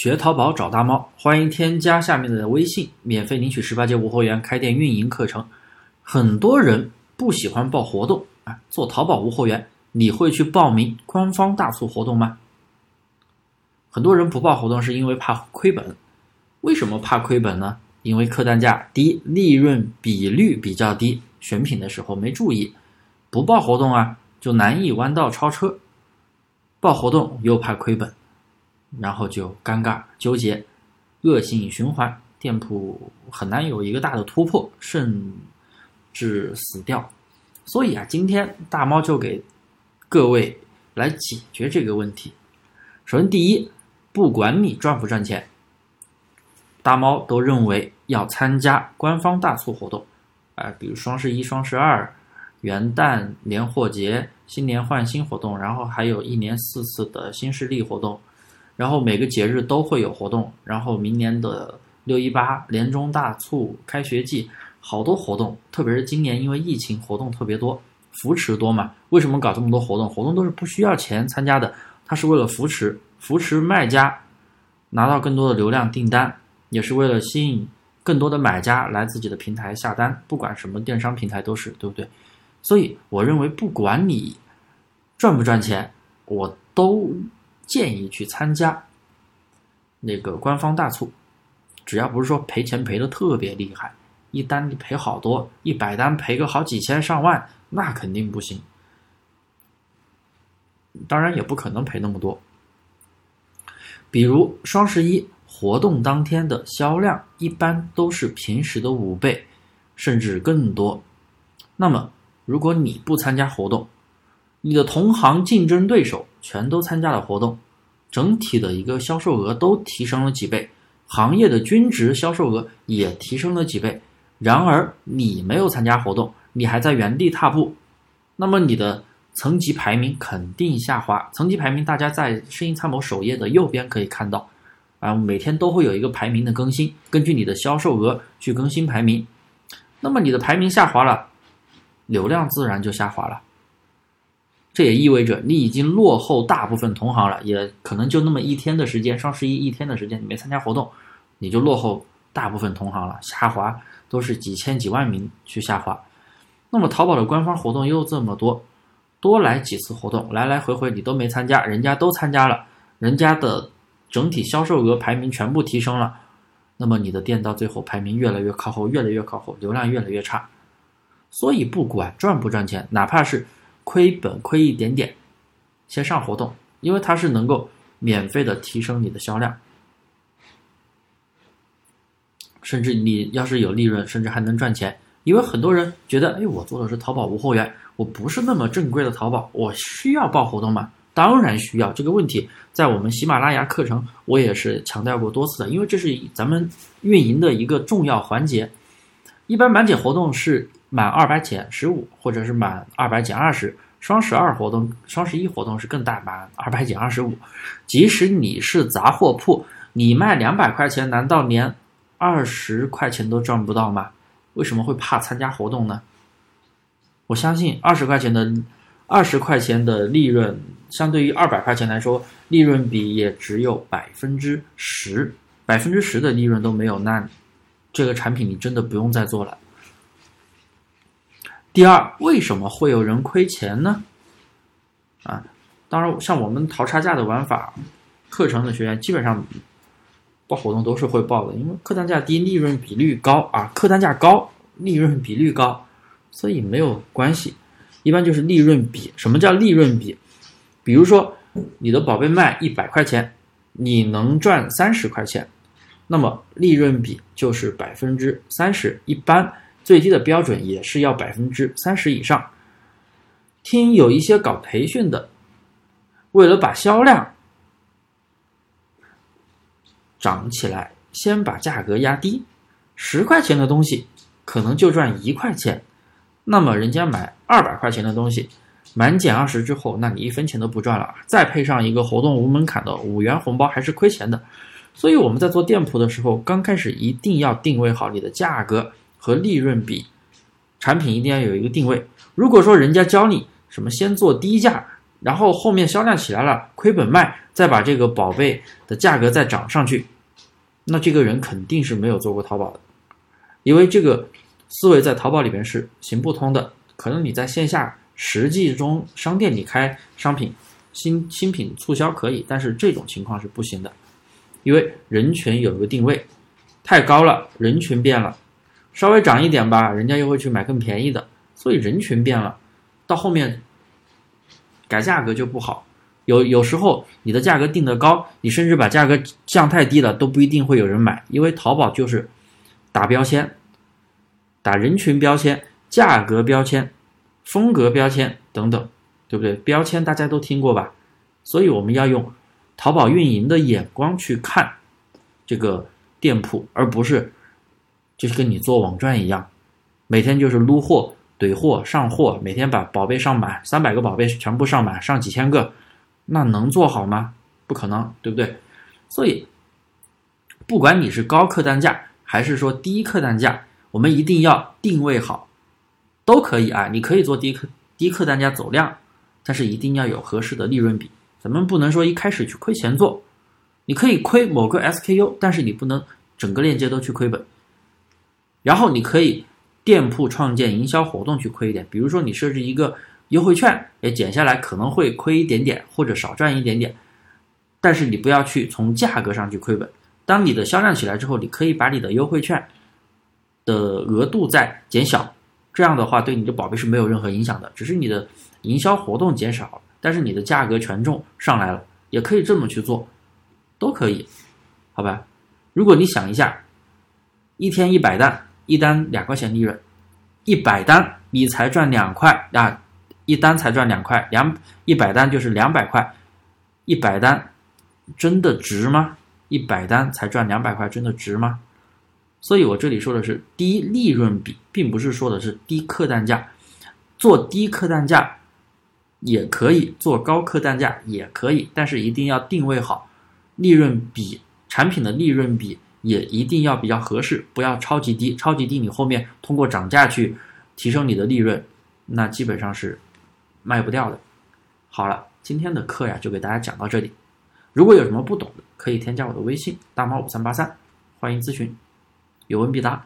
学淘宝找大猫，欢迎添加下面的微信，免费领取十八节无货源开店运营课程。很多人不喜欢报活动啊，做淘宝无货源，你会去报名官方大促活动吗？很多人不报活动是因为怕亏本。为什么怕亏本呢？因为客单价低，利润比率比较低，选品的时候没注意，不报活动啊，就难以弯道超车。报活动又怕亏本。然后就尴尬纠结，恶性循环，店铺很难有一个大的突破，甚至死掉。所以啊，今天大猫就给各位来解决这个问题。首先，第一，不管你赚不赚钱，大猫都认为要参加官方大促活动，啊，比如双十一、双十二、元旦、年货节、新年换新活动，然后还有一年四次的新势力活动。然后每个节日都会有活动，然后明年的六一八、年终大促、开学季，好多活动。特别是今年因为疫情，活动特别多，扶持多嘛。为什么搞这么多活动？活动都是不需要钱参加的，它是为了扶持，扶持卖家拿到更多的流量订单，也是为了吸引更多的买家来自己的平台下单。不管什么电商平台都是，对不对？所以我认为，不管你赚不赚钱，我都。建议去参加那个官方大促，只要不是说赔钱赔的特别厉害，一单你赔好多，一百单赔个好几千上万，那肯定不行。当然也不可能赔那么多。比如双十一活动当天的销量，一般都是平时的五倍，甚至更多。那么如果你不参加活动，你的同行竞争对手全都参加了活动，整体的一个销售额都提升了几倍，行业的均值销售额也提升了几倍。然而你没有参加活动，你还在原地踏步，那么你的层级排名肯定下滑。层级排名大家在声音参谋首页的右边可以看到，啊，每天都会有一个排名的更新，根据你的销售额去更新排名。那么你的排名下滑了，流量自然就下滑了。这也意味着你已经落后大部分同行了，也可能就那么一天的时间，双十一一天的时间，你没参加活动，你就落后大部分同行了，下滑都是几千几万名去下滑。那么淘宝的官方活动又这么多，多来几次活动，来来回回你都没参加，人家都参加了，人家的整体销售额排名全部提升了，那么你的店到最后排名越来越靠后，越来越靠后，流量越来越差。所以不管赚不赚钱，哪怕是。亏本亏一点点，先上活动，因为它是能够免费的提升你的销量，甚至你要是有利润，甚至还能赚钱。因为很多人觉得，哎，我做的是淘宝无货源，我不是那么正规的淘宝，我需要报活动吗？当然需要。这个问题在我们喜马拉雅课程，我也是强调过多次的，因为这是咱们运营的一个重要环节。一般满减活动是。满二百减十五，或者是满二百减二十。双十二活动、双十一活动是更大，满二百减二十五。即使你是杂货铺，你卖两百块钱，难道连二十块钱都赚不到吗？为什么会怕参加活动呢？我相信二十块钱的二十块钱的利润，相对于二百块钱来说，利润比也只有百分之十，百分之十的利润都没有，那这个产品你真的不用再做了。第二，为什么会有人亏钱呢？啊，当然，像我们淘差价的玩法课程的学员，基本上报活动都是会报的，因为客单价低，利润比率高啊，客单价高，利润比率高，所以没有关系。一般就是利润比。什么叫利润比？比如说你的宝贝卖一百块钱，你能赚三十块钱，那么利润比就是百分之三十。一般。最低的标准也是要百分之三十以上。听有一些搞培训的，为了把销量涨起来，先把价格压低，十块钱的东西可能就赚一块钱。那么人家买二百块钱的东西，满减二十之后，那你一分钱都不赚了。再配上一个活动无门槛的五元红包，还是亏钱的。所以我们在做店铺的时候，刚开始一定要定位好你的价格。和利润比，产品一定要有一个定位。如果说人家教你什么先做低价，然后后面销量起来了，亏本卖，再把这个宝贝的价格再涨上去，那这个人肯定是没有做过淘宝的，因为这个思维在淘宝里边是行不通的。可能你在线下实际中商店里开商品新新品促销可以，但是这种情况是不行的，因为人群有一个定位，太高了，人群变了，稍微涨一点吧，人家又会去买更便宜的，所以人群变了，到后面改价格就不好。有有时候你的价格定得高，你甚至把价格降太低了，都不一定会有人买，因为淘宝就是打标签，打人群标签。价格标签、风格标签等等，对不对？标签大家都听过吧？所以我们要用淘宝运营的眼光去看这个店铺，而不是就是跟你做网赚一样，每天就是撸货、怼货、上货，每天把宝贝上满，三百个宝贝全部上满，上几千个，那能做好吗？不可能，对不对？所以，不管你是高客单价还是说低客单价，我们一定要定位好。都可以啊，你可以做低客低客单价走量，但是一定要有合适的利润比。咱们不能说一开始去亏钱做，你可以亏某个 SKU，但是你不能整个链接都去亏本。然后你可以店铺创建营销活动去亏一点，比如说你设置一个优惠券，哎，减下来可能会亏一点点或者少赚一点点，但是你不要去从价格上去亏本。当你的销量起来之后，你可以把你的优惠券的额度再减小。这样的话，对你的宝贝是没有任何影响的，只是你的营销活动减少了，但是你的价格权重上来了，也可以这么去做，都可以，好吧？如果你想一下，一天一百单，一单两块钱利润，一百单你才赚两块啊，一单才赚两块，两一百单就是两百块，一百单真的值吗？一百单才赚两百块，真的值吗？所以我这里说的是低利润比，并不是说的是低客单价。做低客单价也可以，做高客单价也可以，但是一定要定位好，利润比产品的利润比也一定要比较合适，不要超级低。超级低，你后面通过涨价去提升你的利润，那基本上是卖不掉的。好了，今天的课呀就给大家讲到这里。如果有什么不懂的，可以添加我的微信大猫五三八三，欢迎咨询。有问必答。